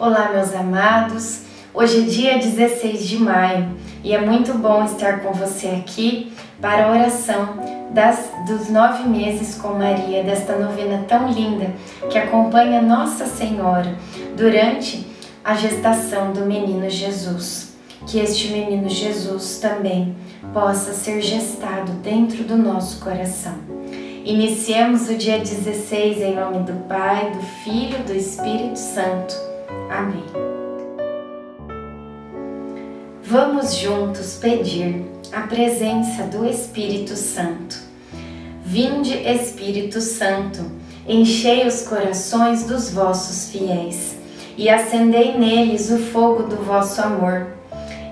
Olá, meus amados. Hoje é dia 16 de maio e é muito bom estar com você aqui para a oração das, dos nove meses com Maria, desta novena tão linda que acompanha Nossa Senhora durante a gestação do menino Jesus. Que este menino Jesus também possa ser gestado dentro do nosso coração. Iniciemos o dia 16 em nome do Pai, do Filho e do Espírito Santo. Amém. Vamos juntos pedir a presença do Espírito Santo. Vinde, Espírito Santo, enchei os corações dos vossos fiéis e acendei neles o fogo do vosso amor.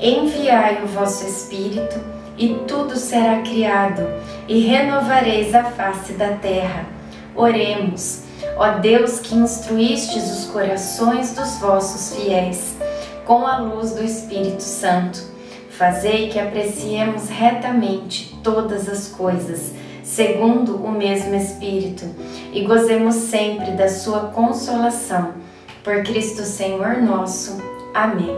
Enviai o vosso Espírito e tudo será criado e renovareis a face da terra. Oremos, ó Deus que instruístes os corações dos vossos fiéis com a luz do Espírito Santo Fazei que apreciemos retamente todas as coisas, segundo o mesmo Espírito, e gozemos sempre da Sua consolação. Por Cristo Senhor nosso. Amém.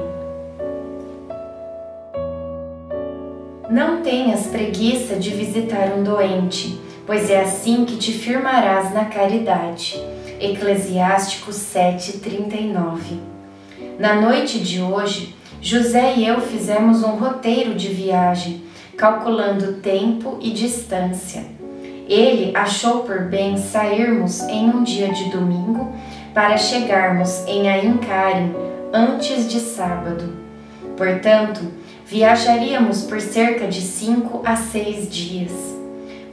Não tenhas preguiça de visitar um doente, pois é assim que te firmarás na caridade. Eclesiástico 7:39. Na noite de hoje, José e eu fizemos um roteiro de viagem, calculando tempo e distância. Ele achou por bem sairmos em um dia de domingo para chegarmos em Aincarim antes de sábado. Portanto, viajaríamos por cerca de cinco a seis dias.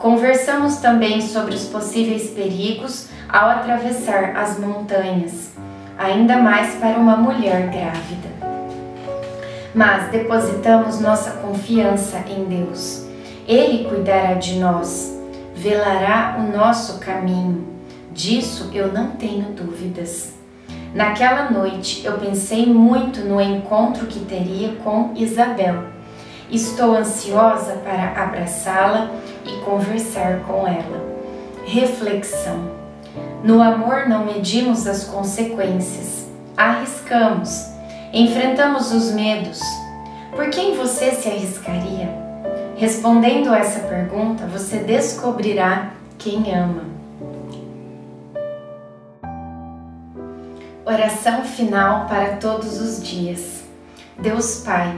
Conversamos também sobre os possíveis perigos ao atravessar as montanhas, ainda mais para uma mulher grávida mas depositamos nossa confiança em Deus. Ele cuidará de nós, velará o nosso caminho. Disso eu não tenho dúvidas. Naquela noite eu pensei muito no encontro que teria com Isabel. Estou ansiosa para abraçá-la e conversar com ela. Reflexão: No amor não medimos as consequências, arriscamos Enfrentamos os medos. Por quem você se arriscaria? Respondendo essa pergunta, você descobrirá quem ama. Oração final para todos os dias. Deus Pai,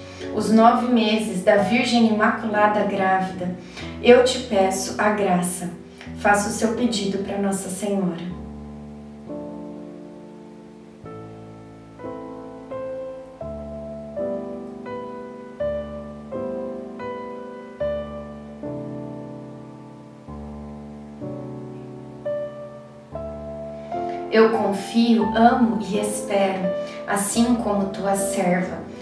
os nove meses da Virgem Imaculada Grávida, eu te peço a graça. Faça o seu pedido para Nossa Senhora. Eu confio, amo e espero, assim como tua serva,